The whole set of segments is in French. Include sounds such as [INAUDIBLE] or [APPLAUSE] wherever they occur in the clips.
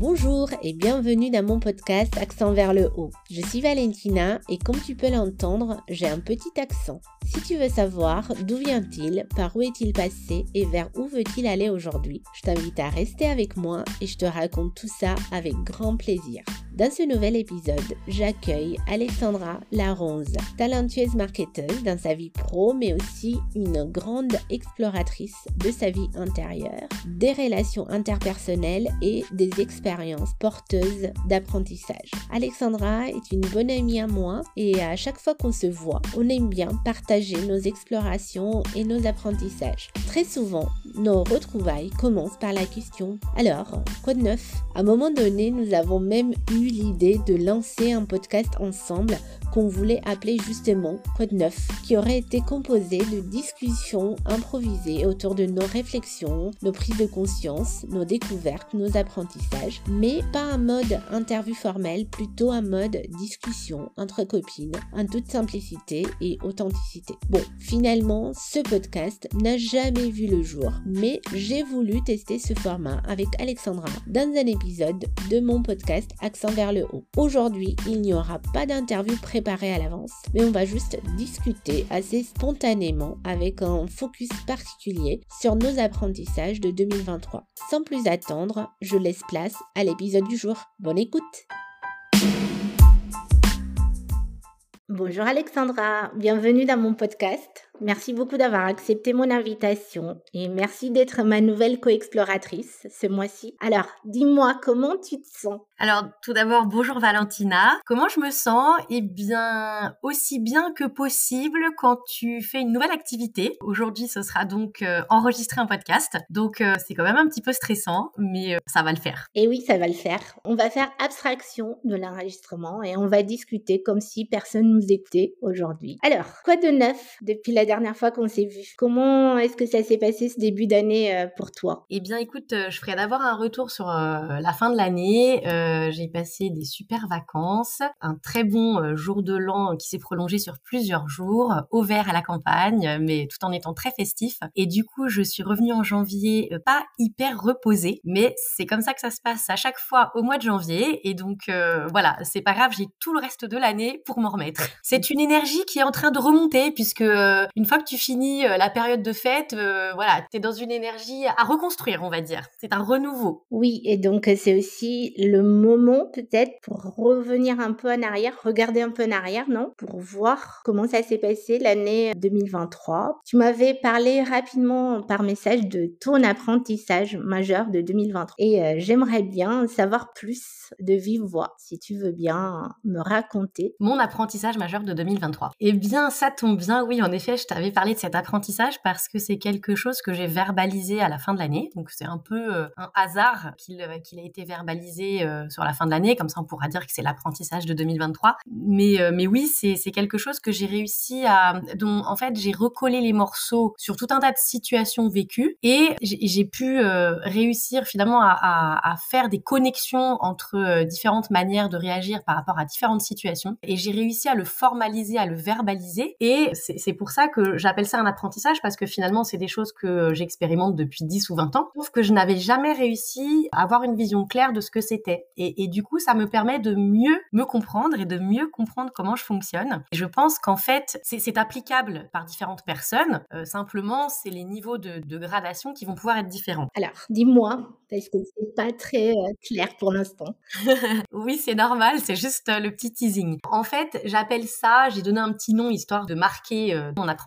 Bonjour et bienvenue dans mon podcast Accent vers le haut. Je suis Valentina et comme tu peux l'entendre, j'ai un petit accent. Si tu veux savoir d'où vient-il, par où est-il passé et vers où veut-il aller aujourd'hui, je t'invite à rester avec moi et je te raconte tout ça avec grand plaisir. Dans ce nouvel épisode, j'accueille Alexandra Laronze, talentueuse marketeuse dans sa vie pro, mais aussi une grande exploratrice de sa vie intérieure, des relations interpersonnelles et des expériences porteuses d'apprentissage. Alexandra est une bonne amie à moi et à chaque fois qu'on se voit, on aime bien partager nos explorations et nos apprentissages. Très souvent, nos retrouvailles commencent par la question Alors, quoi de neuf? À un moment donné, nous avons même eu l'idée de lancer un podcast ensemble qu'on voulait appeler justement Code Neuf, qui aurait été composé de discussions improvisées autour de nos réflexions, nos prises de conscience, nos découvertes, nos apprentissages, mais pas un mode interview formel, plutôt un mode discussion entre copines, en toute simplicité et authenticité. Bon, finalement, ce podcast n'a jamais vu le jour, mais j'ai voulu tester ce format avec Alexandra dans un épisode de mon podcast Accent vers le haut. Aujourd'hui, il n'y aura pas d'interview préparée à l'avance, mais on va juste discuter assez spontanément avec un focus particulier sur nos apprentissages de 2023. Sans plus attendre, je laisse place à l'épisode du jour. Bonne écoute Bonjour Alexandra, bienvenue dans mon podcast. Merci beaucoup d'avoir accepté mon invitation et merci d'être ma nouvelle co-exploratrice ce mois-ci. Alors, dis-moi comment tu te sens? Alors, tout d'abord, bonjour Valentina. Comment je me sens? Eh bien, aussi bien que possible quand tu fais une nouvelle activité. Aujourd'hui, ce sera donc euh, enregistrer un podcast. Donc, euh, c'est quand même un petit peu stressant, mais euh, ça va le faire. Et oui, ça va le faire. On va faire abstraction de l'enregistrement et on va discuter comme si personne nous écoutait aujourd'hui. Alors, quoi de neuf depuis la dernière fois qu'on s'est vu. Comment est-ce que ça s'est passé ce début d'année euh, pour toi? Eh bien, écoute, euh, je ferai d'abord un retour sur euh, la fin de l'année. J'ai passé des super vacances, un très bon jour de l'an qui s'est prolongé sur plusieurs jours, au vert à la campagne, mais tout en étant très festif. Et du coup, je suis revenue en janvier, pas hyper reposée, mais c'est comme ça que ça se passe à chaque fois au mois de janvier. Et donc, voilà, c'est pas grave, j'ai tout le reste de l'année pour m'en remettre. C'est une énergie qui est en train de remonter puisque une fois que tu finis euh, la période de fête, euh, voilà, tu es dans une énergie à reconstruire, on va dire. C'est un renouveau. Oui, et donc euh, c'est aussi le moment peut-être pour revenir un peu en arrière, regarder un peu en arrière, non? Pour voir comment ça s'est passé l'année 2023. Tu m'avais parlé rapidement par message de ton apprentissage majeur de 2023 et j'aimerais bien savoir plus de vive voix, si tu veux bien me raconter. Mon apprentissage majeur de 2023. Eh bien, ça tombe bien, oui, en effet, je t'avais parlé de cet apprentissage parce que c'est quelque chose que j'ai verbalisé à la fin de l'année. Donc, c'est un peu euh, un hasard qu'il euh, qu'il a été verbalisé euh, sur la fin de l'année. Comme ça, on pourra dire que c'est l'apprentissage de 2023. Mais, oui, c'est quelque chose que j'ai réussi à... dont, en fait, j'ai recollé les morceaux sur tout un tas de situations vécues et j'ai pu réussir finalement à, à, à, faire des connexions entre différentes manières de réagir par rapport à différentes situations. Et j'ai réussi à le formaliser, à le verbaliser. Et c'est pour ça que j'appelle ça un apprentissage parce que finalement, c'est des choses que j'expérimente depuis 10 ou 20 ans. Sauf que je n'avais jamais réussi à avoir une vision claire de ce que c'était. Et, et, du coup, ça me permet de mieux me comprendre et de mieux comprendre comment je fonctionne. Et je pense qu'en fait, c'est applicable par différentes personnes. Euh, simplement, c'est les niveaux de, de, gradation qui vont pouvoir être différents. Alors, dis-moi, parce que c'est pas très euh, clair pour l'instant. [LAUGHS] oui, c'est normal, c'est juste euh, le petit teasing. En fait, j'appelle ça, j'ai donné un petit nom histoire de marquer mon apprentissage,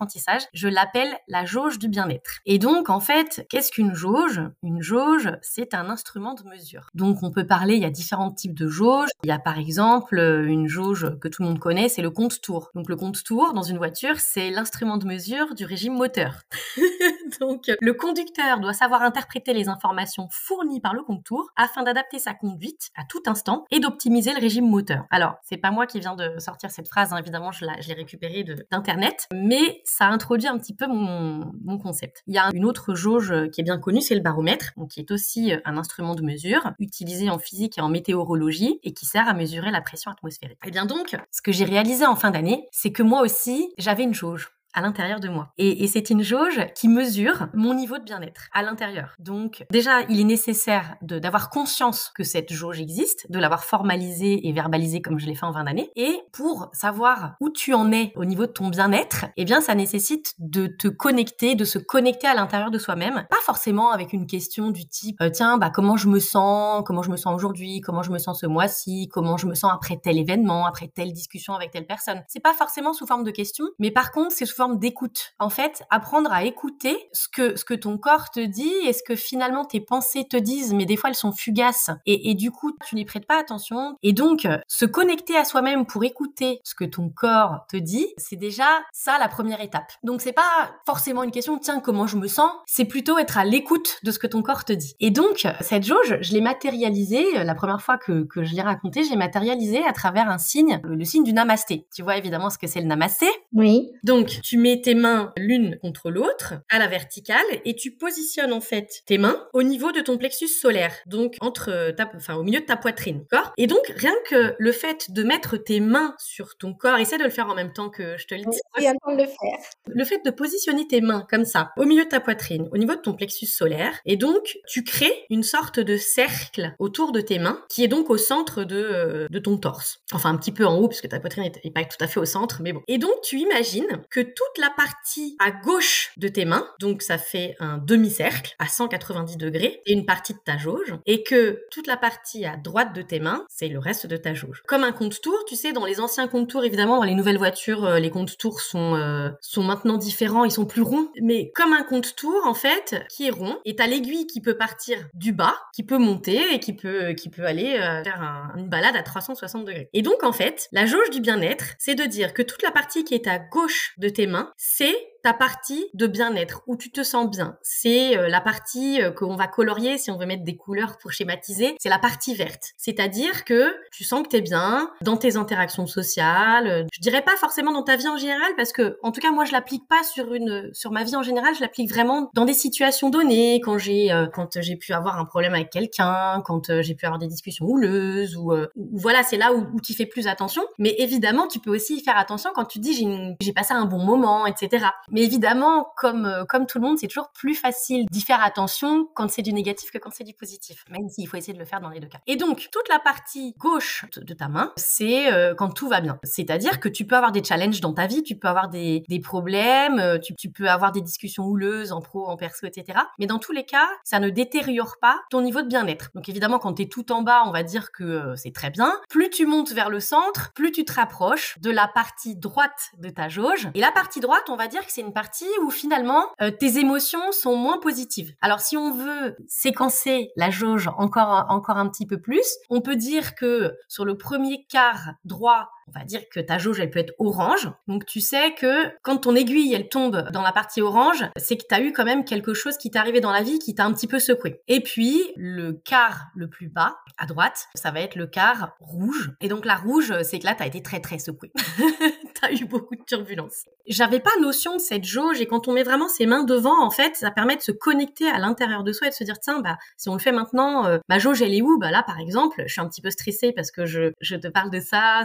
je l'appelle la jauge du bien-être. Et donc, en fait, qu'est-ce qu'une jauge? Une jauge, c'est un instrument de mesure. Donc, on peut parler, il y a différents types de jauges. Il y a par exemple une jauge que tout le monde connaît, c'est le compte. Donc, le compte dans une voiture, c'est l'instrument de mesure du régime moteur. [LAUGHS] donc, le conducteur doit savoir interpréter les informations fournies par le compte afin d'adapter sa conduite à tout instant et d'optimiser le régime moteur. Alors, c'est pas moi qui viens de sortir cette phrase, hein, évidemment, je l'ai récupérée d'internet, mais ça introduit un petit peu mon, concept. Il y a une autre jauge qui est bien connue, c'est le baromètre, qui est aussi un instrument de mesure utilisé en physique et en météorologie et qui sert à mesurer la pression atmosphérique. Et bien donc, ce que j'ai réalisé en fin d'année, c'est que moi aussi, j'avais une jauge à l'intérieur de moi. Et, et c'est une jauge qui mesure mon niveau de bien-être à l'intérieur. Donc déjà, il est nécessaire d'avoir conscience que cette jauge existe, de l'avoir formalisée et verbalisée comme je l'ai fait en 20 années. Et pour savoir où tu en es au niveau de ton bien-être, eh bien ça nécessite de te connecter, de se connecter à l'intérieur de soi-même, pas forcément avec une question du type euh, tiens bah comment je me sens, comment je me sens aujourd'hui, comment je me sens ce mois-ci, comment je me sens après tel événement, après telle discussion avec telle personne. C'est pas forcément sous forme de questions, mais par contre c'est sous forme d'écoute. En fait, apprendre à écouter ce que ce que ton corps te dit et ce que finalement tes pensées te disent, mais des fois elles sont fugaces et, et du coup tu n'y prêtes pas attention. Et donc se connecter à soi-même pour écouter ce que ton corps te dit, c'est déjà ça la première étape. Donc c'est pas forcément une question tiens comment je me sens, c'est plutôt être à l'écoute de ce que ton corps te dit. Et donc cette jauge, je l'ai matérialisée la première fois que, que je l'ai raconté, j'ai matérialisé à travers un signe, le signe du namasté. Tu vois évidemment ce que c'est le namasté? Oui. Donc tu mets tes mains l'une contre l'autre à la verticale et tu positionnes en fait tes mains au niveau de ton plexus solaire, donc entre ta, enfin au milieu de ta poitrine, d'accord? Et donc rien que le fait de mettre tes mains sur ton corps, essaie de le faire en même temps que je te le dis. Oui, de le faire. Le fait de positionner tes mains comme ça, au milieu de ta poitrine, au niveau de ton plexus solaire, et donc tu crées une sorte de cercle autour de tes mains, qui est donc au centre de, euh, de ton torse. Enfin un petit peu en haut, puisque ta poitrine n'est pas tout à fait au centre, mais bon. Et donc tu imagines que toute la partie à gauche de tes mains, donc ça fait un demi-cercle à 190 degrés, et une partie de ta jauge, et que toute la partie à droite de tes mains, c'est le reste de ta jauge. Comme un compte tour, tu sais, dans les anciens compte tours, évidemment, dans les nouvelles voitures, euh, les compte tours sont, euh, sont maintenant différents, ils sont plus ronds, mais comme un compte tour, en fait, qui est rond, et t'as l'aiguille qui peut partir du bas, qui peut monter, et qui peut, qui peut aller euh, faire une balade à 360 degrés. Et donc, en fait, la jauge du bien-être, c'est de dire que toute la partie qui est à gauche de tes mains, c'est ta partie de bien-être, où tu te sens bien. C'est euh, la partie euh, qu'on va colorier si on veut mettre des couleurs pour schématiser. C'est la partie verte. C'est-à-dire que tu sens que tu es bien dans tes interactions sociales. Je dirais pas forcément dans ta vie en général parce que, en tout cas, moi, je l'applique pas sur une, sur ma vie en général. Je l'applique vraiment dans des situations données, quand j'ai, euh, quand j'ai pu avoir un problème avec quelqu'un, quand j'ai pu avoir des discussions houleuses ou, voilà, c'est là où, où tu fais plus attention. Mais évidemment, tu peux aussi y faire attention quand tu dis j'ai, j'ai passé un bon moment, etc. Mais évidemment, comme, euh, comme tout le monde, c'est toujours plus facile d'y faire attention quand c'est du négatif que quand c'est du positif, même s'il faut essayer de le faire dans les deux cas. Et donc, toute la partie gauche de ta main, c'est euh, quand tout va bien. C'est-à-dire que tu peux avoir des challenges dans ta vie, tu peux avoir des, des problèmes, euh, tu, peux avoir des discussions houleuses en pro, en perso, etc. Mais dans tous les cas, ça ne détériore pas ton niveau de bien-être. Donc évidemment, quand tu es tout en bas, on va dire que c'est très bien. Plus tu montes vers le centre, plus tu te rapproches de la partie droite de ta jauge. Et la partie droite, on va dire que c'est une partie où finalement euh, tes émotions sont moins positives. Alors si on veut séquencer la jauge encore encore un petit peu plus, on peut dire que sur le premier quart droit on va dire que ta jauge, elle peut être orange. Donc tu sais que quand ton aiguille, elle tombe dans la partie orange, c'est que tu as eu quand même quelque chose qui t'est arrivé dans la vie qui t'a un petit peu secoué. Et puis, le quart le plus bas, à droite, ça va être le quart rouge. Et donc la rouge, c'est que là, tu as été très très secoué. [LAUGHS] as eu beaucoup de turbulences. J'avais pas notion de cette jauge et quand on met vraiment ses mains devant, en fait, ça permet de se connecter à l'intérieur de soi et de se dire, tiens, bah, si on le fait maintenant, euh, ma jauge, elle est où? Bah là, par exemple, je suis un petit peu stressée parce que je, je te parle de ça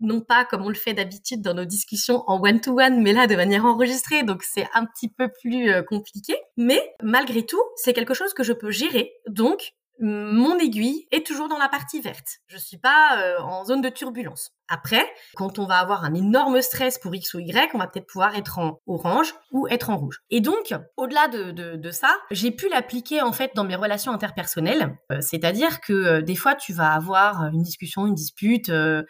non pas comme on le fait d'habitude dans nos discussions en one-to-one, mais là de manière enregistrée, donc c'est un petit peu plus euh, compliqué. Mais malgré tout, c'est quelque chose que je peux gérer. Donc, mon aiguille est toujours dans la partie verte. Je suis pas euh, en zone de turbulence. Après, quand on va avoir un énorme stress pour X ou Y, on va peut-être pouvoir être en orange ou être en rouge. Et donc, au-delà de, ça, j'ai pu l'appliquer en fait dans mes relations interpersonnelles. Euh, c'est-à-dire que des fois, tu vas avoir une discussion, une dispute euh,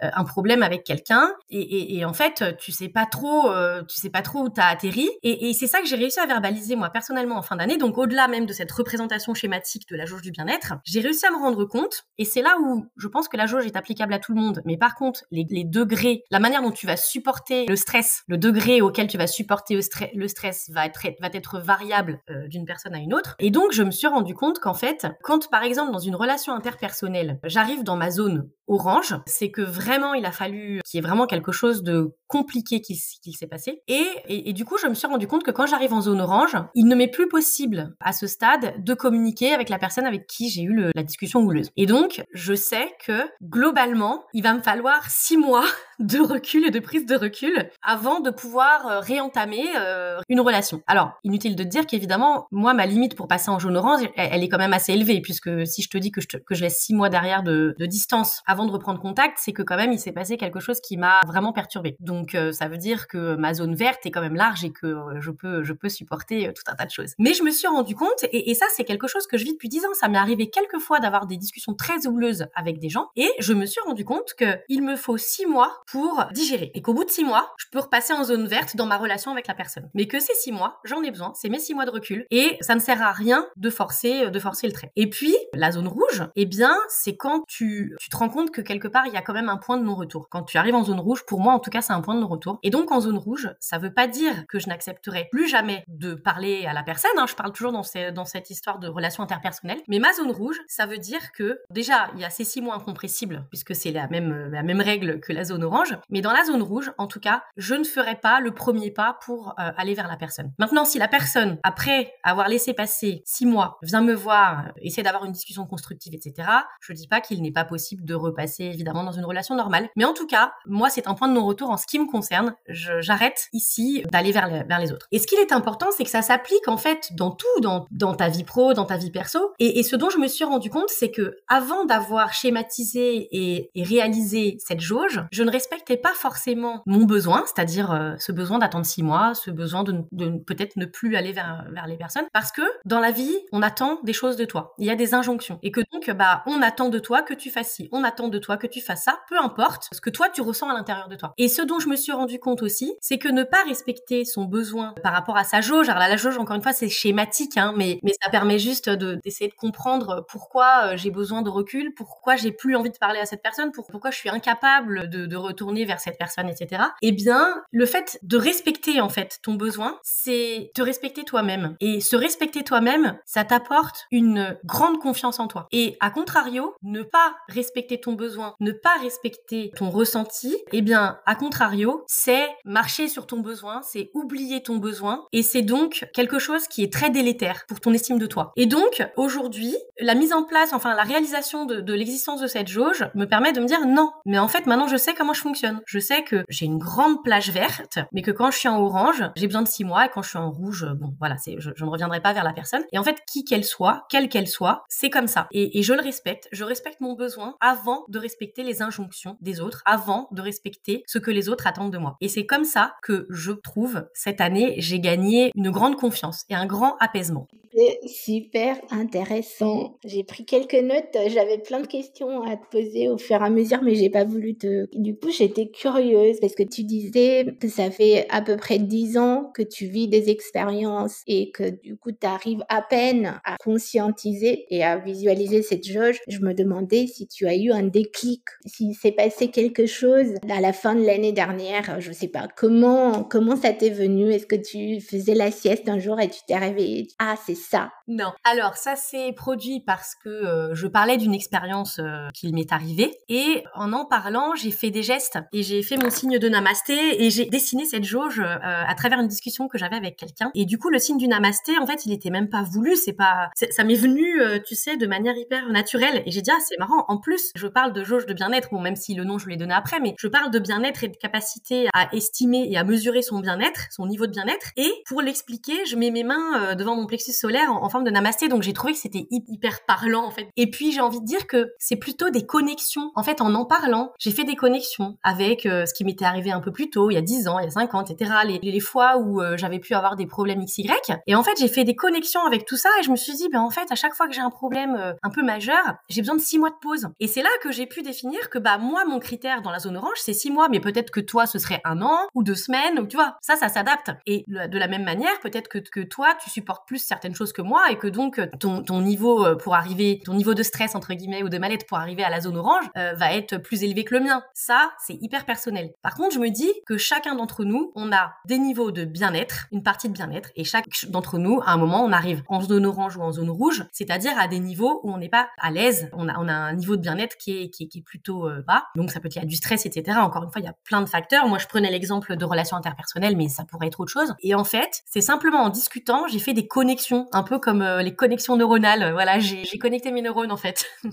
un problème avec quelqu'un et, et, et, en fait tu sais pas trop euh, tu sais pas trop où t'as atterri. Et, et c'est ça que j'ai réussi à verbaliser moi personnellement en fin d'année. Donc au-delà même de cette représentation schématique de la jauge du bien-être j'ai réussi à me rendre compte et c'est là où je pense que la jauge est applicable à tout le monde. Mais par contre les, les degrés la manière dont tu vas supporter le stress le degré auquel tu vas supporter le, stress, le stress va être va être variable euh, d'une personne à une autre. Et donc je me suis rendu compte qu'en fait quand par exemple dans une relation interpersonnelle j'arrive dans ma zone orange c'est que vraiment, il a fallu qu'il y ait vraiment quelque chose de compliqué qui, s'est passé. Et, du coup, je me suis rendu compte que quand j'arrive en zone orange, il ne m'est plus possible à ce stade de communiquer avec la personne avec qui j'ai eu la discussion houleuse. Et donc, je sais que globalement, il va me falloir six mois [LAUGHS] de recul et de prise de recul avant de pouvoir euh, réentamer euh, une relation. Alors, inutile de dire qu'évidemment, moi, ma limite pour passer en jaune orange, elle, est quand même assez élevée, puisque si je te dis que je, que je laisse six mois derrière de, de distance avant de reprendre contact, c'est que quand même, il s'est passé quelque chose qui m'a vraiment perturbée. Donc, euh, ça veut dire que ma zone verte est quand même large et que je peux, je peux supporter tout un tas de choses. Mais je me suis rendu compte, et, et ça, c'est quelque chose que je vis depuis dix ans. Ça m'est arrivé quelques fois d'avoir des discussions très houleuses avec des gens, et je me suis rendu compte que il me faut six mois pour digérer. Et qu'au bout de six mois, je peux repasser en zone verte dans ma relation avec la personne. Mais que ces six mois, j'en ai besoin, c'est mes six mois de recul. Et ça ne sert à rien de forcer, de forcer le trait. Et puis, la zone rouge, eh bien, c'est quand tu, tu te rends compte que quelque part, il y a quand même un point de non-retour. Quand tu arrives en zone rouge, pour moi, en tout cas, c'est un point de non-retour. Et donc, en zone rouge, ça veut pas dire que je n'accepterai plus jamais de parler à la personne. Hein. Je parle toujours dans, cette histoire de relation interpersonnelle. Mais ma zone rouge, ça veut dire que, déjà, il y a ces six mois incompressibles, puisque c'est la même, la même règle que la zone orange. Mais dans la zone rouge, en tout cas, je ne ferai pas le premier pas pour euh, aller vers la personne. Maintenant, si la personne, après avoir laissé passer six mois, vient me voir, euh, essaie d'avoir une discussion constructive, etc., je dis pas qu'il n'est pas possible de repasser évidemment dans une relation normale. Mais en tout cas, moi, c'est un point de non-retour en ce qui me concerne. J'arrête ici d'aller vers, vers, les autres. Et ce qu'il est important, c'est que ça s'applique en fait dans tout, dans, dans ta vie pro, dans ta vie perso. Et, ce dont je me suis rendu compte, c'est que avant d'avoir schématisé et, réalisé cette jauge, je ne respectais pas forcément mon besoin, c'est-à-dire euh, ce besoin d'attendre six mois, ce besoin de, de peut-être ne plus aller vers, vers les personnes, parce que dans la vie, on attend des choses de toi. Il y a des injonctions. Et que donc, bah, on attend de toi que tu fasses ci, on attend de toi que tu fasses ça, peu importe ce que toi tu ressens à l'intérieur de toi. Et ce dont je me suis rendu compte aussi, c'est que ne pas respecter son besoin par rapport à sa jauge, alors la jauge, encore une fois, c'est schématique, hein, mais, mais ça permet juste d'essayer de, comprendre pourquoi euh, j'ai besoin de recul, pourquoi j'ai plus envie de parler à cette personne, pourquoi je suis incapable de, de retourner vers cette personne, etc. Eh bien, le fait de respecter en fait ton besoin, c'est te respecter toi-même. Et se respecter toi-même, ça t'apporte une grande confiance en toi. Et à contrario, ne pas respecter ton besoin, ne pas respecter ton ressenti, eh bien, à contrario, c'est marcher sur ton besoin, c'est oublier ton besoin, et c'est donc quelque chose qui est très délétère pour ton estime de toi. Et donc, aujourd'hui, la mise en place, enfin la réalisation de, l'existence de cette jauge me permet de me dire non, mais en fait maintenant je sais comment je fonctionne. Je sais que j'ai une grande plage verte, mais que quand je suis en orange, j'ai besoin de six mois, et quand je suis en rouge, bon voilà, c'est je, ne reviendrai pas vers la personne. Et en fait, qui qu'elle soit, quelle qu'elle soit, c'est comme ça. Et je le respecte, je respecte mon besoin avant de respecter les injonctions des autres, avant de respecter ce que les autres attendent de moi. Et c'est comme ça que je trouve cette année, j'ai gagné une grande confiance et un grand apaisement. C'est super intéressant. J'ai pris quelques notes. J'avais plein de questions à te poser au fur et à mesure, mais j'ai pas voulu te. Du coup, j'étais curieuse parce que tu disais que ça fait à peu près dix ans que tu vis des expériences et que du coup, tu arrives à peine à conscientiser et à visualiser cette jauge. Je me demandais si tu as eu un déclic, s'il s'est passé quelque chose à la fin de l'année dernière. Je sais pas comment comment ça t'est venu? Est-ce que tu faisais la sieste un jour et tu t'es réveillé Ah, c'est ça? Non. Alors ça s'est produit parce que euh, je parlais d'une expérience euh, qui m'est arrivée et en en parlant, j'ai fait des gestes et j'ai fait mon signe de namasté et j'ai dessiné cette jauge euh, à travers une discussion que j'avais avec quelqu'un. Et du coup, le signe du namasté, en fait, il était même pas voulu. C'est pas, ça m'est venu, tu sais, de manière hyper naturelle. Et j'ai dit ah c'est marrant. En plus, je parle de jauge de bien-être. Bon, même si le nom je l'ai donné après, mais je parle de bien-être et de capacité à estimer et à mesurer son bien-être, son niveau de bien-être. Et pour l'expliquer, je mets mes mains devant mon plexus solaire en, forme de namasté. Donc j'ai trouvé que c'était hyper parlant en fait. Et puis j'ai envie de dire que c'est plutôt des connexions. En fait, en en parlant, j'ai fait des connexions avec euh, ce qui m'était arrivé un peu plus tôt, il y a 10 ans, il y a 5 ans, etc. Les, fois où euh, j'avais pu avoir des problèmes XY. Et en fait, j'ai fait des connexions avec tout ça et je me suis dit, ben en fait, à chaque fois que j'ai un problème euh, un peu majeur, j'ai besoin de 6 mois de pause. Et c'est là que j'ai pu définir que bah moi, mon critère dans la zone orange, c'est 6 mois, mais peut-être que toi, ce serait un an ou deux semaines, ou tu vois, ça, ça s'adapte. Et de la même manière, peut-être que, que toi, tu supportes plus certaines choses que moi et que donc ton, ton niveau pour arriver, ton niveau de stress entre guillemets ou de mal-être pour arriver à la zone orange va être plus élevé que le mien. Ça, c'est hyper personnel. Par contre, je me dis que chacun d'entre nous, on a des niveaux de bien-être, une partie de bien-être, et chaque d'entre nous, à un moment, on arrive en zone orange ou en zone rouge, c'est-à-dire à des niveaux où on n'est pas à l'aise, on a, on a un niveau de bien-être qui est, qui, est, plutôt euh, bas. Donc ça peut être il y a du stress, etc. Encore une fois, il y a plein de facteurs. Moi, je prenais l'exemple de relations interpersonnelles, mais ça pourrait être autre chose. Et en fait, c'est simplement en discutant, j'ai fait des connexions, un peu comme euh, les connexions neuronales. Voilà, j'ai connecté mes neurones en fait. [LAUGHS]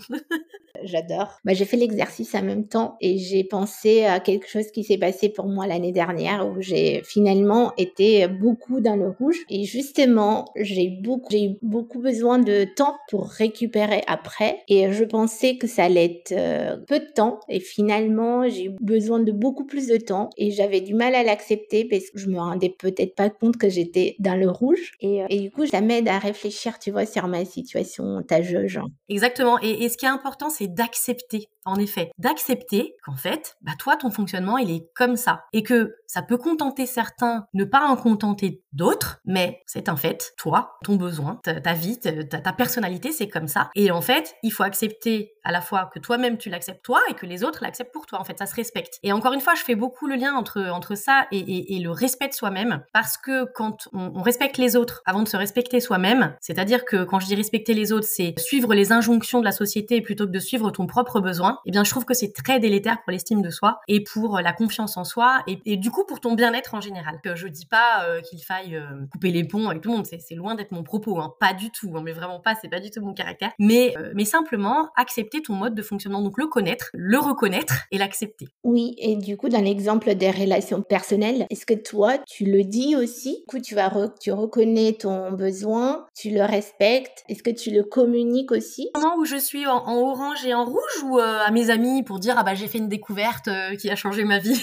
J'adore. Bah, j'ai fait l'exercice en même temps et j'ai pensé à quelque chose qui s'est passé pour moi l'année dernière où j'ai finalement été beaucoup dans le rouge et justement j'ai beaucoup eu beaucoup besoin de temps pour récupérer après et je pensais que ça allait être euh, peu de temps et finalement j'ai eu besoin de beaucoup plus de temps et j'avais du mal à l'accepter parce que je me rendais peut-être pas compte que j'étais dans le rouge et, euh, et du coup ça m'aide à réfléchir tu vois sur ma situation ta jauge. Exactement et, et ce qui est important c'est d'accepter en effet, d'accepter qu'en fait, bah toi, ton fonctionnement, il est comme ça. Et que ça peut contenter certains, ne pas en contenter d'autres, mais c'est un fait. Toi, ton besoin, ta, vie, ta, personnalité, c'est comme ça. Et en fait, il faut accepter à la fois que toi-même tu l'acceptes toi et que les autres l'acceptent pour toi. En fait, ça se respecte. Et encore une fois, je fais beaucoup le lien entre, entre ça et, le respect de soi-même parce que quand on, respecte les autres avant de se respecter soi-même, c'est-à-dire que quand je dis respecter les autres, c'est suivre les injonctions de la société plutôt que de suivre ton propre besoin, eh bien, je trouve que c'est très délétère pour l'estime de soi et pour la confiance en soi et, du coup pour ton bien-être en général. Que je dis pas euh, qu'il faille euh, couper les ponts avec tout le monde, c'est loin d'être mon propos, hein. pas du tout, hein, mais vraiment pas, c'est pas du tout mon caractère. Mais, euh, mais simplement accepter ton mode de fonctionnement, donc le connaître, le reconnaître et l'accepter. Oui, et du coup, dans l'exemple des relations personnelles, est-ce que toi, tu le dis aussi? Du coup, tu, vas tu reconnais ton besoin, tu le respectes, est-ce que tu le communiques aussi? Au moment où je suis en, orange et en rouge ou euh, à mes amis pour dire ah bah j'ai fait une découverte qui a changé ma vie?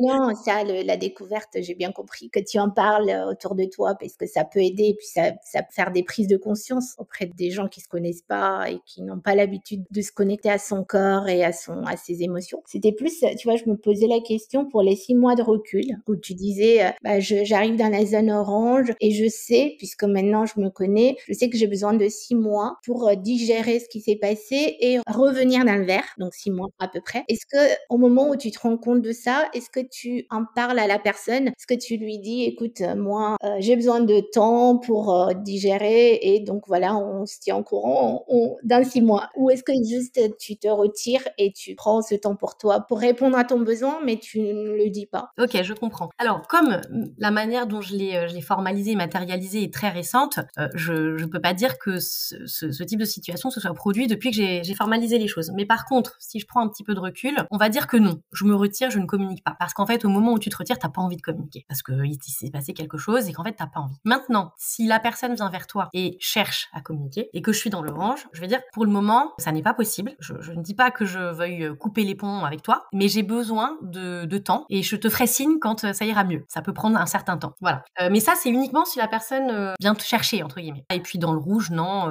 Non, ça, la découverte, j'ai bien compris que tu en parles autour de toi parce que ça peut aider et puis ça, ça peut faire des prises de conscience auprès des gens qui se connaissent pas et qui n'ont pas l'habitude de se connecter à son corps et à son à ses émotions. C'était plus, tu vois, je me posais la question pour les six mois de recul où tu disais, euh, bah, j'arrive dans la zone orange et je sais, puisque maintenant je me connais, je sais que j'ai besoin de six mois pour euh, digérer ce qui s'est passé et revenir dans le vert, donc six mois à peu près. Est-ce que au moment où tu te rends compte de ça, est-ce que tu en parles à la personne? Est-ce que tu lui dis, écoute, euh, j'ai besoin de temps pour digérer et donc voilà, on se tient en courant on, dans six mois Ou est-ce que juste tu te retires et tu prends ce temps pour toi pour répondre à ton besoin, mais tu ne le dis pas? Ok, je comprends. Alors, comme la manière dont je l'ai, euh, je l'ai formalisé et matérialisé est très récente, euh, je ne peux pas dire que ce, type de situation se soit produit depuis que j'ai, formalisé les choses. Mais par contre, si je prends un petit peu de recul, on va dire que non, je me retire, je ne communique pas. Parce qu'en fait, au moment où tu te retires, t'as pas envie de communiquer. Parce qu'il s'est passé quelque chose et qu'en fait, t'as pas envie. Maintenant, si la personne vient vers toi et cherche à communiquer et que je suis dans l'orange, je vais dire, pour le moment, ça n'est pas possible je, ne dis pas que je veuille euh, couper les ponts avec toi, mais j'ai besoin de, temps et je te ferai signe quand euh, ça ira mieux. Ça peut prendre un certain temps. Voilà. Euh, mais ça, c'est uniquement si la personne vient te chercher, entre guillemets. Et puis dans le rouge, non,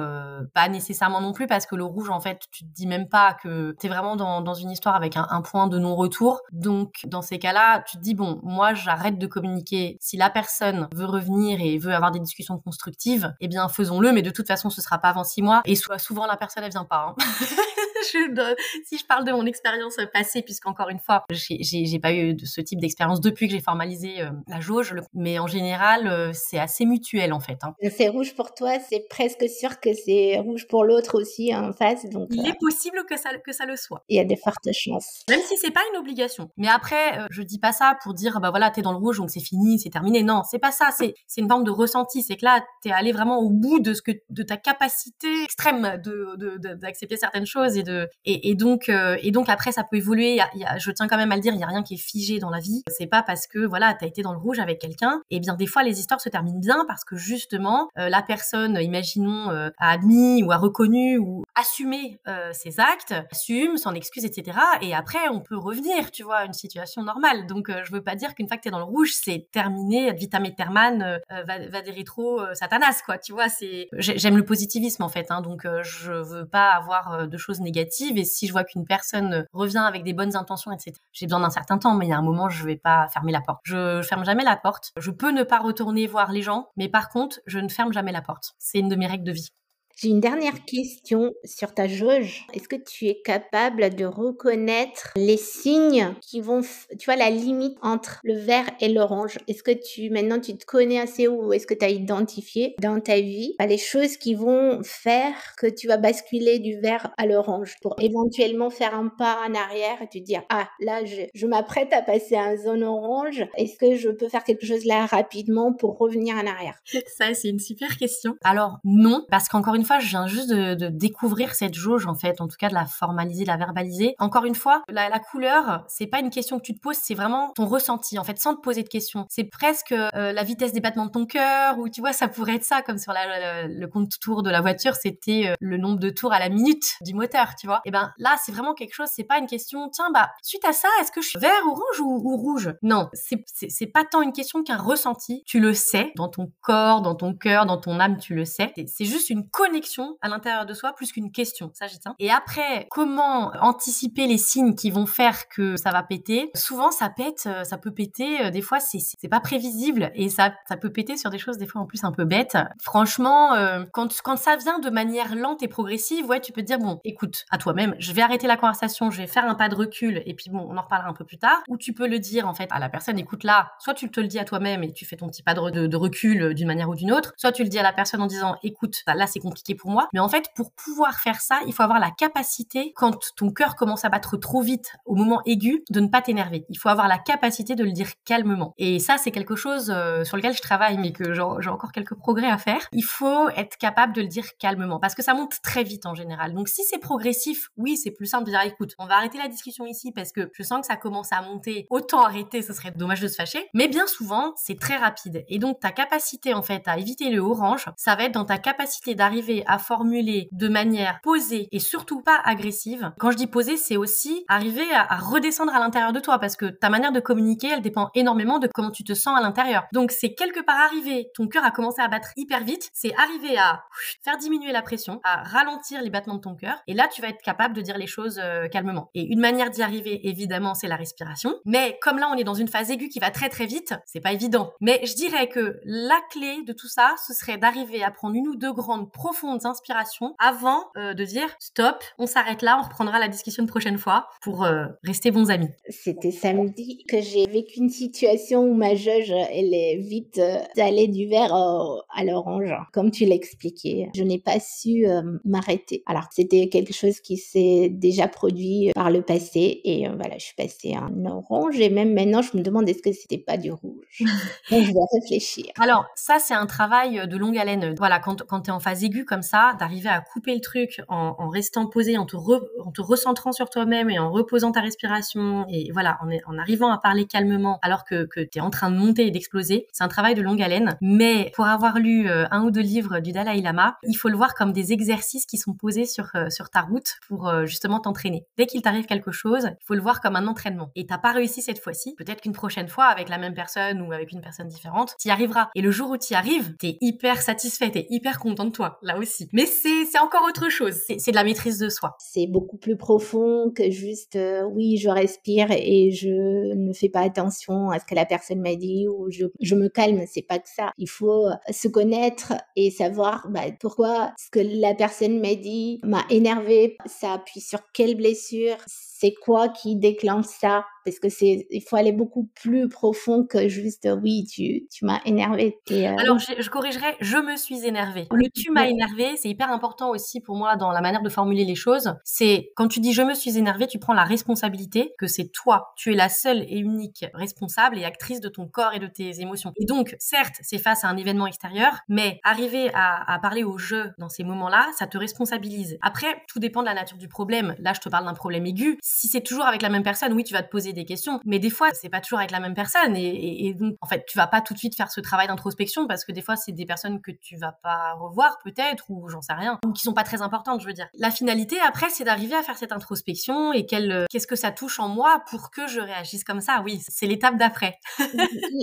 pas nécessairement non plus parce que le rouge, en fait, tu te dis même pas que tu es vraiment dans, une histoire avec un, un point de non-retour. Donc, dans ces cas-là, tu te dis, bon, moi, j'arrête de communiquer. Si la personne veut revenir et veut avoir des discussions constructives, eh bien, faisons-le, mais de toute façon, ce sera pas avant six mois. Et soit souvent, la personne, elle vient pas. Hein. [LAUGHS] si je parle de mon expérience passée, puisqu'encore une fois, j'ai pas eu de ce type d'expérience depuis que j'ai formalisé euh, la jauge, mais en général, euh, c'est assez mutuel en fait. Hein. C'est rouge pour toi, c'est presque sûr que c'est rouge pour l'autre aussi en face. Donc, il est euh, possible que ça, que ça le soit. Il y a des fortes chances. Même si c'est pas une obligation. Mais après, je dis pas ça pour dire, bah voilà, t'es dans le rouge, donc c'est fini, c'est terminé. Non, c'est pas ça. C'est une forme de ressenti. C'est que là, t'es allé vraiment au bout de ce que, de ta capacité extrême de d'accepter certaines choses et de et, donc euh, et donc après ça peut évoluer. je tiens quand même à le dire, il y a rien qui est figé dans la vie. C'est pas parce que voilà t'as été dans le rouge avec quelqu'un. Et bien des fois les histoires se terminent bien parce que justement euh, la personne, imaginons, euh, a admis ou a reconnu ou assumé ses actes, assume, s'en excuse, etc. Et après on peut revenir, tu vois, à une situation normale. Donc je veux pas dire qu'une fois que t'es dans le rouge c'est terminé, ad vitam aeternam, va, va des rétro satanas quoi. Tu vois, c'est j'aime le positivisme en fait. Hein, donc je veux pas avoir de choses négatives Et si je vois qu'une personne revient avec des bonnes intentions, etc., j'ai besoin d'un certain temps, mais il y a un moment, je vais pas fermer la porte. Je ferme jamais la porte. Je peux ne pas retourner voir les gens, mais par contre, je ne ferme jamais la porte. C'est une de mes règles de vie. J'ai une dernière question sur ta jauge. Est-ce que tu es capable de reconnaître les signes qui vont, tu vois, la limite entre le vert et l'orange? Est-ce que tu, maintenant, tu te connais assez ou est-ce que tu as identifié dans ta vie bah, les choses qui vont faire que tu vas basculer du vert à l'orange pour éventuellement faire un pas en arrière et te dire, ah, là, je, je m'apprête à passer à une zone orange. Est-ce que je peux faire quelque chose là rapidement pour revenir en arrière? Ça, c'est une super question. Alors, non, parce qu'encore une fois, je viens juste de, découvrir cette jauge en fait, en tout cas de la formaliser, de la verbaliser. Encore une fois, la, couleur, c'est pas une question que tu te poses, c'est vraiment ton ressenti en fait, sans te poser de questions. C'est presque euh, la vitesse des battements de ton cœur, ou tu vois, ça pourrait être ça, comme sur le compte tour de la voiture, c'était euh, le nombre de tours à la minute du moteur, tu vois. Et ben là, c'est vraiment quelque chose, c'est pas une question, tiens, bah suite à ça, est-ce que je suis vert, orange ou, ou rouge? Non, c'est pas tant une question qu'un ressenti. Tu le sais dans ton corps, dans ton cœur, dans ton âme, tu le sais. C'est juste une connexion à l'intérieur de soi plus qu'une question. Ça, j'y tiens. Et après, comment anticiper les signes qui vont faire que ça va péter? Souvent, ça pète, euh, ça peut péter. Euh, des fois, c'est pas prévisible et ça peut péter sur des choses des fois en plus un peu bêtes. Franchement, euh, quand ça vient de manière lente et progressive, ouais, tu peux te dire bon, écoute, à toi-même, je vais arrêter la conversation, je vais faire un pas de recul et puis bon, on en reparlera un peu plus tard. Ou tu peux le dire en fait à la personne, écoute là, soit tu te le dis à toi-même et tu fais ton petit pas de, de recul d'une manière ou d'une autre, soit tu le dis à la personne en disant écoute, là c'est compliqué pour moi. Mais en fait, pour pouvoir faire ça, il faut avoir la capacité, quand ton cœur commence à battre trop vite au moment aigu, de ne pas t'énerver. Il faut avoir la capacité de le dire calmement. Et ça, c'est quelque chose euh, sur lequel je travaille, mais que j'ai encore quelques progrès à faire. Il faut être capable de le dire calmement, parce que ça monte très vite en général. Donc si c'est progressif, oui, c'est plus simple de dire, écoute, on va arrêter la discussion ici parce que je sens que ça commence à monter. Autant arrêter, ce serait dommage de se fâcher. Mais bien souvent, c'est très rapide. Et donc ta capacité en fait à éviter le orange, ça va être dans ta capacité d'arriver à formuler de manière posée et surtout pas agressive. Quand je dis posée, c'est aussi arriver à, redescendre à l'intérieur de toi parce que ta manière de communiquer, elle dépend énormément de comment tu te sens à l'intérieur. Donc c'est quelque part arriver, ton cœur a commencé à battre hyper vite, c'est arriver à faire diminuer la pression, à ralentir les battements de ton cœur et là tu vas être capable de dire les choses euh, calmement. Et une manière d'y arriver évidemment, c'est la respiration, mais comme là on est dans une phase aiguë qui va très très vite, c'est pas évident. Mais je dirais que la clé de tout ça, ce serait d'arriver à prendre une ou deux grandes profondes inspiration avant euh, de dire stop, on s'arrête là, on reprendra la discussion une prochaine fois pour euh, rester bons amis. C'était samedi que j'ai vécu une situation où ma jauge, elle est vite euh, allée du vert à l'orange, comme tu l'expliquais. Je n'ai pas su m'arrêter. Alors, c'était quelque chose qui s'est déjà produit par le passé et voilà, je suis passée en orange et même maintenant, je me demande est-ce que c'était pas du rouge? [LAUGHS] Donc, je vais réfléchir. Alors, ça, c'est un travail de longue haleine. Voilà, quand, quand tu es en phase aiguë comme ça, d'arriver à couper le truc en, restant posé, en te, en te recentrant sur toi-même et en reposant ta respiration et voilà, en, arrivant à parler calmement alors que, tu es en train de monter et d'exploser. C'est un travail de longue haleine. Mais pour avoir lu euh, un ou deux livres du Dalai Lama, il faut le voir comme des exercices qui sont posés sur, euh, sur ta route pour euh, justement t'entraîner. Dès qu'il t'arrive quelque chose, il faut le voir comme un entraînement. Et t'as pas réussi cette fois-ci, peut-être qu'une prochaine fois avec la même personne ou avec une personne différente, tu y arriveras. Et le jour où tu y arrives, t'es hyper satisfait, t'es hyper content de toi, là Mais c'est encore autre chose. C'est de la maîtrise de soi. C'est beaucoup plus profond que juste, euh, oui, je respire et je ne fais pas attention à ce que la personne m'a dit ou je, je me calme. C'est pas que ça. Il faut se connaître et savoir bah, pourquoi ce que la personne m'a dit m'a énervé. Ça appuie sur quelle blessure? C'est quoi qui déclenche ça? Parce que c'est il faut aller beaucoup plus profond que juste oui tu tu m'as énervé euh, alors je, je, corrigerai je me suis énervé le tu m'as énervé c'est hyper important aussi pour moi dans la manière de formuler les choses. C'est quand tu dis je me suis énervé tu prends la responsabilité que c'est toi. Tu es la seule et unique responsable et actrice de ton corps et de tes émotions. Et donc certes c'est face à un événement extérieur mais arriver à, à parler au jeu dans ces moments là ça te responsabilise. Après tout dépend de la nature du problème. Là je te parle d'un problème aigu. Si c'est toujours avec la même personne, oui, tu vas te poser des questions. Mais des fois, c'est pas toujours avec la même personne. Et, donc, en fait, tu vas pas tout de suite faire ce travail d'introspection parce que des fois, c'est des personnes que tu vas pas revoir peut-être ou j'en sais rien. ou qui sont pas très importantes, je veux dire. La finalité après, c'est d'arriver à faire cette introspection et qu'est-ce que ça touche en moi pour que je réagisse comme ça? Oui, c'est l'étape d'après. [LAUGHS]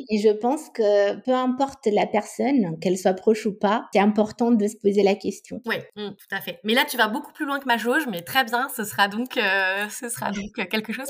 et je pense que peu importe la personne, qu'elle soit proche ou pas, c'est important de se poser la question. Oui, mmh, tout à fait. Mais là, tu vas beaucoup plus loin que ma jauge, mais très bien, ce sera donc, euh, ce sera donc quelque chose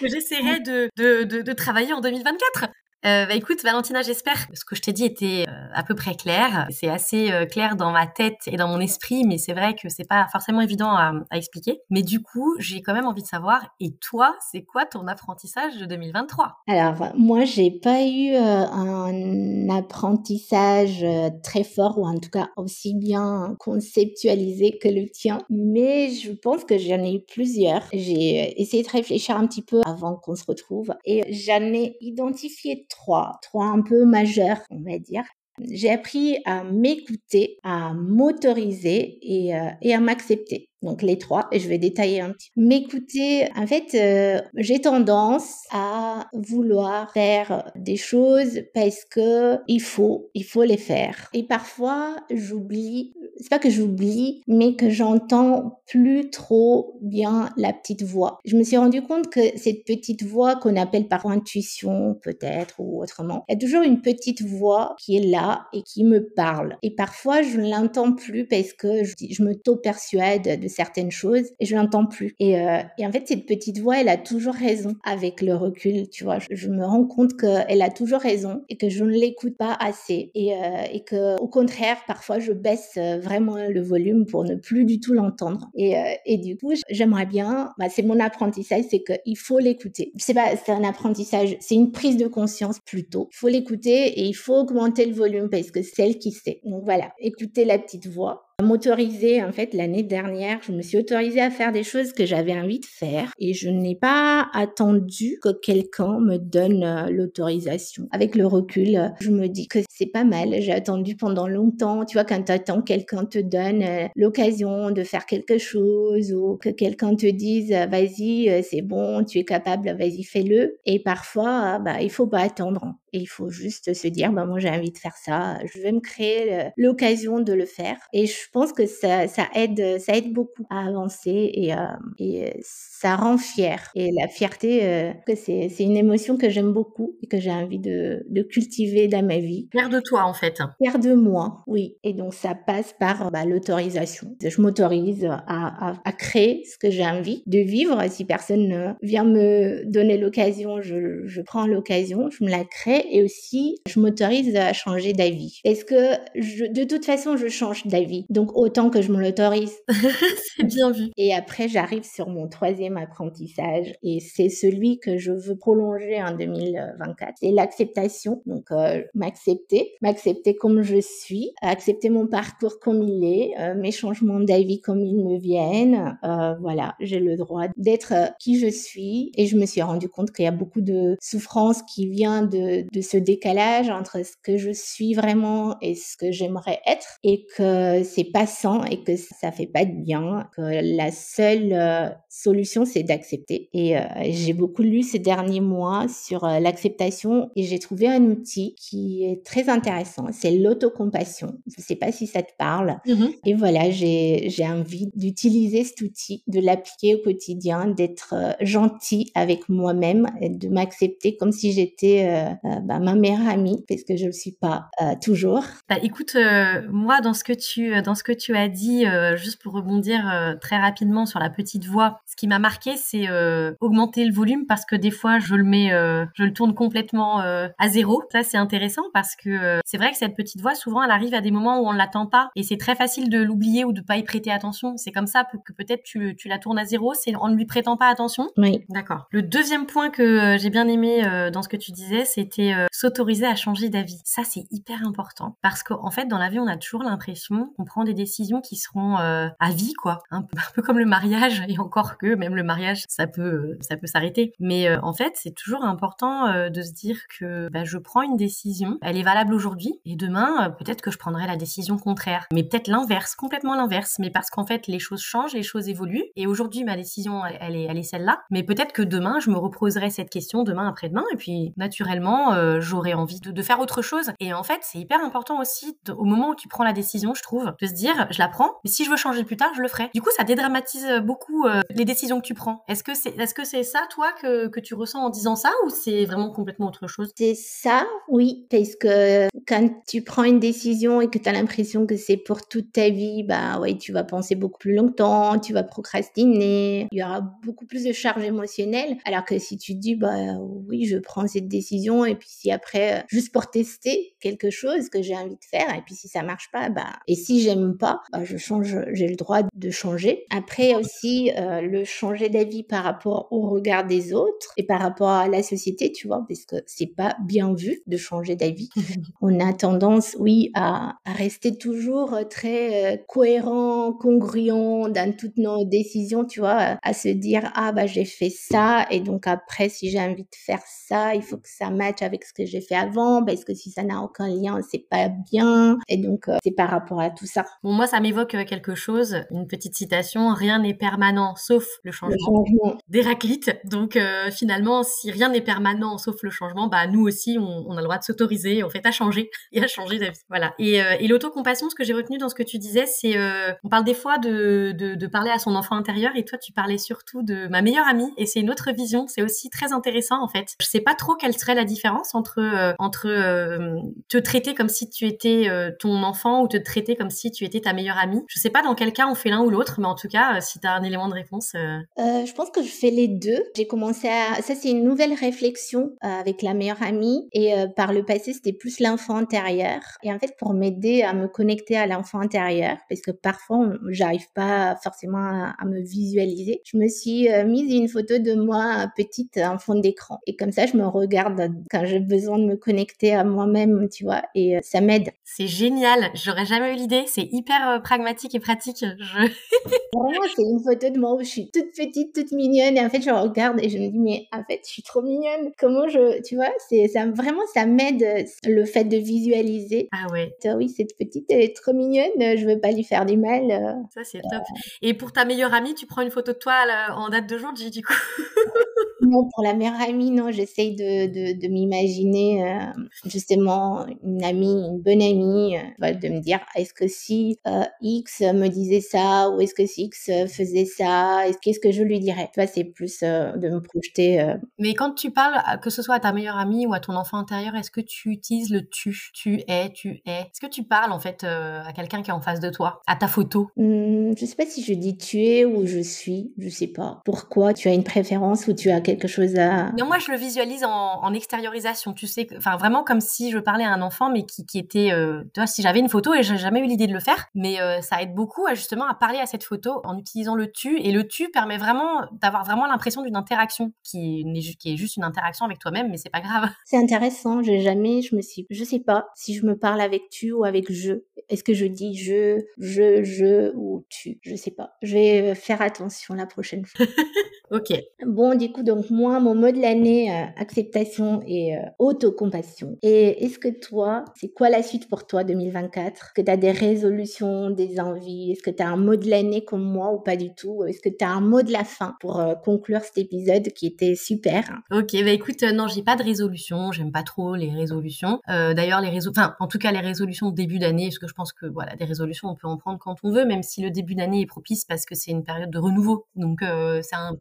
que j'essaierai de, de, de, de, travailler en 2024. Euh, bah écoute, Valentina, j'espère que ce que je t'ai dit était euh, à peu près clair. C'est assez euh, clair dans ma tête et dans mon esprit, mais c'est vrai que c'est pas forcément évident à, à, expliquer. Mais du coup, j'ai quand même envie de savoir. Et toi, c'est quoi ton apprentissage de 2023 Alors moi, j'ai pas eu un apprentissage très fort ou en tout cas aussi bien conceptualisé que le tien, mais je pense que j'en ai eu plusieurs. J'ai essayé de réfléchir un petit peu avant qu'on se retrouve et j'en ai identifié trois, trois un peu majeurs, on va dire. J'ai appris à m'écouter, à m'autoriser et, euh, à m'accepter. Donc les trois, et je vais détailler un petit. M'écouter, en fait, euh, j'ai tendance à vouloir faire des choses parce que il faut, il faut les faire. Et parfois, j'oublie, c'est pas que j'oublie, mais que j'entends plus trop bien la petite voix. Je me suis rendu compte que cette petite voix qu'on appelle par intuition peut-être ou autrement, il y a toujours une petite voix qui est là et qui me parle. Et parfois, je ne l'entends plus parce que je, me persuade de certaines choses et je l'entends plus. Et, euh, et, en fait, cette petite voix, elle a toujours raison avec le recul, tu vois. Je, me rends compte qu'elle a toujours raison et que je ne l'écoute pas assez et, euh, et que au contraire, parfois, je baisse euh, vraiment le volume pour ne plus du tout l'entendre. Et, euh, et du coup, j'aimerais bien, bah, c'est mon apprentissage, c'est qu'il faut l'écouter. C'est pas, c'est un apprentissage, c'est une prise de conscience plutôt. Il faut l'écouter et il faut augmenter le volume parce que c'est elle qui sait. Donc voilà, écouter la petite voix m'autoriser en fait l'année dernière je me suis autorisée à faire des choses que j'avais envie de faire et je n'ai pas attendu que quelqu'un me donne euh, l'autorisation. Avec le recul je me dis que c'est pas mal. J'ai attendu pendant longtemps tu vois quand tu attends quelqu'un te donne euh, l'occasion de faire quelque chose ou que quelqu'un te dise vas-y euh, c'est bon tu es capable vas-y fais-le. Et parfois bah il faut pas attendre et il faut juste se dire bah moi j'ai envie de faire ça je vais me créer l'occasion de le faire et je pense que ça, ça, aide, ça aide beaucoup à avancer et, euh, et ça rend fier. Et la fierté, euh, c'est, c'est une émotion que j'aime beaucoup et que j'ai envie de, de cultiver dans ma vie. Fier de toi, en fait. Fier de moi, oui. Et donc, ça passe par bah, l'autorisation. Je m'autorise à, à, à, créer ce que j'ai envie de vivre. Si personne vient me donner l'occasion, je, je prends l'occasion, je me la crée et aussi, je m'autorise à changer d'avis. Est-ce que je, de toute façon, je change d'avis? Donc autant que je me l'autorise. [LAUGHS] c'est bien vu. Et après, j'arrive sur mon troisième apprentissage et c'est celui que je veux prolonger en 2024. C'est l'acceptation. Donc euh, m'accepter, m'accepter comme je suis, accepter mon parcours comme il est, euh, mes changements d'avis comme ils me viennent. Euh, voilà, j'ai le droit d'être qui je suis et je me suis rendu compte qu'il y a beaucoup de souffrance qui vient de, de ce décalage entre ce que je suis vraiment et ce que j'aimerais être et que c'est passant et que ça fait pas de bien, que la seule euh, solution c'est d'accepter. Et euh, j'ai beaucoup lu ces derniers mois sur euh, l'acceptation et j'ai trouvé un outil qui est très intéressant, c'est l'autocompassion. Je sais pas si ça te parle. Mmh et voilà, j'ai j'ai envie d'utiliser cet outil, de l'appliquer au quotidien, d'être gentil avec moi-même, et de m'accepter comme si j'étais bah, ma meilleure amie, parce que je le suis pas toujours. Bah, écoute, moi dans ce que tu dans ce que tu as dit, euh, juste pour rebondir euh, très rapidement sur la petite voix, ce qui m'a marqué, c'est euh, augmenter le volume parce que des fois, je le mets, je le tourne complètement à zéro. Ça, c'est intéressant parce que c'est vrai que cette petite voix, souvent, elle arrive à des moments où on ne l'attend pas et c'est très facile de l'oublier ou de pas y prêter attention. C'est comme ça que peut-être tu, tu la tournes à zéro, c'est en ne lui prêtant pas attention. Oui. D'accord. Le deuxième point que j'ai bien aimé dans ce que tu disais, c'était s'autoriser à changer d'avis. Ça, c'est hyper important parce qu'en fait, dans la vie, on a toujours l'impression qu'on prend des décisions qui seront euh, à vie, quoi. [LAUGHS] Un peu, comme le mariage, et encore que même le mariage, ça peut, euh, ça peut s'arrêter. Mais euh, en fait, c'est toujours important de se dire que bah, je prends une décision, elle est valable aujourd'hui, et demain, peut-être que je prendrai la décision contraire. Mais peut-être l'inverse, complètement l'inverse. Mais parce qu'en fait, les choses changent, les choses évoluent, et aujourd'hui, ma décision, elle, est, elle est celle-là. Mais peut-être que demain, je me reposerai cette question, demain après-demain, et puis naturellement, j'aurai envie de, faire autre chose. Et en fait, c'est hyper important aussi, au moment où tu prends la décision, je trouve, de dire, je la prends, mais si je veux changer plus tard, je le ferai. Du coup, ça dédramatise beaucoup les décisions que tu prends. Est-ce que c'est, est-ce que c'est ça, toi, que, tu ressens en disant ça, ou c'est vraiment complètement autre chose? C'est ça, oui, parce que quand tu prends une décision et que tu as l'impression que c'est pour toute ta vie, bah ouais, tu vas penser beaucoup plus longtemps, tu vas procrastiner, il y aura beaucoup plus de charge émotionnelle. Alors que si tu dis, bah oui, je prends cette décision et puis si après, juste pour tester quelque chose que j'ai envie de faire et puis si ça marche pas, bah et si j'aime pas, bah je change, j'ai le droit de changer. Après aussi, euh, le changer d'avis par rapport au regard des autres et par rapport à la société, tu vois, parce que c'est pas bien vu de changer d'avis. [LAUGHS] On a tendance, oui, à, rester toujours très euh, cohérent, congruent dans toutes nos décisions, tu vois, à se dire ah bah j'ai fait ça et donc après si j'ai envie de faire ça, il faut que ça matche avec ce que j'ai fait avant parce que si ça n'a aucun lien, c'est pas bien et donc euh, c'est par rapport à tout ça. Bon moi ça m'évoque euh, quelque chose, une petite citation, rien n'est permanent sauf le changement. Changement. [LAUGHS] D'Héraclite. Donc finalement si rien n'est permanent sauf le changement, bah nous aussi on, on a le droit de s'autoriser en fait à changer [LAUGHS] et à changer d'avis. Voilà. Et, euh, et l'autocompassion, ce que j'ai retenu dans ce que tu disais, c'est euh, on parle des fois de, de, de, parler à son enfant intérieur et toi tu parlais surtout de ma meilleure amie et c'est une autre vision. C'est aussi très intéressant en fait. Je sais pas trop quelle serait la différence entre euh, entre te traiter comme si tu étais ton enfant ou te traiter comme si tu étais ta meilleure amie. Je sais pas dans quel cas on fait l'un ou l'autre, mais en tout cas si tu as un élément de réponse. je pense que je fais les deux. J'ai commencé à ça c'est une nouvelle réflexion avec la meilleure amie et par le passé c'était plus l'enfant intérieur. Et en fait, pour m'aider à me connecter à l'enfant intérieur, parce que parfois, j'arrive pas forcément à, me visualiser, je me suis euh, mise une photo de moi petite en fond d'écran. Et comme ça, je me regarde quand j'ai besoin de me connecter à moi-même, tu vois, et euh, ça m'aide. C'est génial. J'aurais jamais eu l'idée. C'est hyper euh, pragmatique et pratique. Je... [LAUGHS] Vraiment, c'est une photo de moi où je suis toute petite, toute mignonne. Et en fait, je regarde et je me dis, mais en fait, je suis trop mignonne. Comment je, tu vois, c'est ça, vraiment, ça m'aide le fait de visualiser. Ah ouais. Oui, cette petite, elle est trop mignonne, je veux pas lui faire du mal. Euh. Ça, c'est top. Et pour ta meilleure amie, tu prends une photo de toi en date de jour, du coup? [LAUGHS] Non, pour la meilleure amie, non, j'essaye de, de, de m'imaginer euh, justement une amie, une bonne amie, euh, de me dire est-ce que si X me disait ça ou est-ce que si X faisait ça, qu'est-ce que je lui dirais? Tu vois, c'est plus de me projeter. Mais quand tu parles, que ce soit à ta meilleure amie ou à ton enfant intérieur, est-ce que tu utilises le tu tu, es, tu es? Est-ce que tu parles en fait euh, à quelqu'un qui est en face de toi, à ta photo? Mmh, Je sais pas si je dis tu es ou je suis, je sais pas. Pourquoi? Tu as une préférence ou tu as quelque chose à... Non, moi je le visualise en, extériorisation, tu sais, enfin vraiment comme si je parlais à un enfant mais qui, qui était, euh, tu vois, si j'avais une photo et j'ai jamais eu l'idée de le faire, mais euh, ça aide beaucoup à, justement à parler à cette photo en utilisant le tu et le tu permet vraiment d'avoir vraiment l'impression d'une interaction qui, qui est juste une interaction avec toi-même, mais c'est pas grave. [LAUGHS] C'est intéressant, j'ai jamais, je me suis, je sais pas, si je me parle avec tu ou avec je. Est-ce que je dis je, je, je ou tu? Je sais pas. Je vais faire attention la prochaine fois. [LAUGHS] ok. Bon, du coup, donc moi, mon mot de l'année, euh, acceptation et euh, autocompassion. Et est-ce que toi, c'est quoi la suite pour toi 2024 Que tu as des résolutions, des envies? Est-ce que tu as un mot de l'année comme moi ou pas du tout? Est-ce que tu as un mot de la fin pour euh, conclure cet épisode qui était super? Ok, bah écoute, non, j'ai pas de résolution. J'aime pas trop les résolutions. D'ailleurs, les résolutions, enfin, en tout cas, les résolutions de début d'année, parce que je pense que voilà, des résolutions, on peut en prendre quand on veut, même si le début d'année est propice parce que c'est une période de renouveau. Donc, c'est un,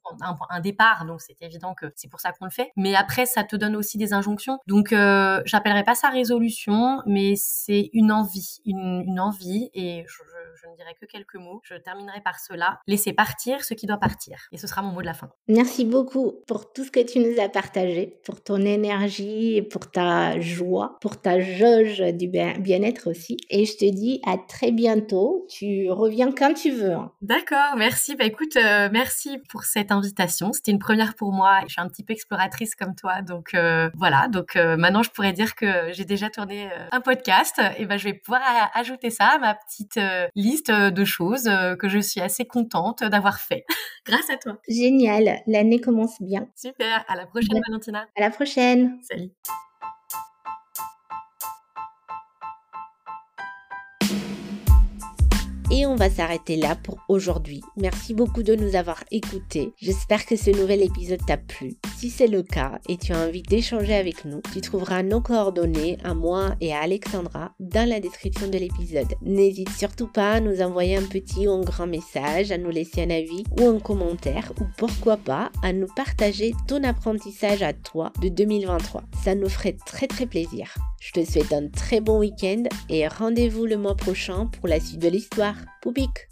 un, départ, donc c'est évident que c'est pour ça qu'on le fait. Mais après, ça te donne aussi des injonctions. Donc, euh, j'appellerai pas ça résolution, mais c'est une envie, une, une envie, et je, je, ne dirai que quelques mots. Je terminerai par cela. Laisser partir ce qui doit partir. Et ce sera mon mot de la fin. Merci beaucoup pour tout ce que tu nous as partagé, pour ton énergie, pour ta joie, pour ta jauge du bien-être aussi. Et je te dis à très bientôt. Tu reviens quand tu veux. Hein. D'accord, merci. Bah écoute, euh, merci pour cette invitation. C'était une première pour moi. Je suis un petit peu exploratrice comme toi, donc euh, voilà. Donc euh, maintenant, je pourrais dire que j'ai déjà tourné un podcast. Et ben, je vais pouvoir ajouter ça à ma petite liste de choses que je suis assez contente d'avoir fait. [LAUGHS] Grâce à toi. Génial. L'année commence bien. Super. À la prochaine, Valentina. À la prochaine. Salut. Et on va s'arrêter là pour aujourd'hui. Merci beaucoup de nous avoir écoutés. J'espère que ce nouvel épisode t'a plu. Si c'est le cas et tu as envie d'échanger avec nous, tu trouveras nos coordonnées à moi et à Alexandra dans la description de l'épisode. N'hésite surtout pas à nous envoyer un petit ou un grand message, à nous laisser un avis ou un commentaire ou pourquoi pas à nous partager ton apprentissage à toi de 2023. Ça nous ferait très très plaisir. Je te souhaite un très bon week-end et rendez-vous le mois prochain pour la suite de l'histoire. Bubik.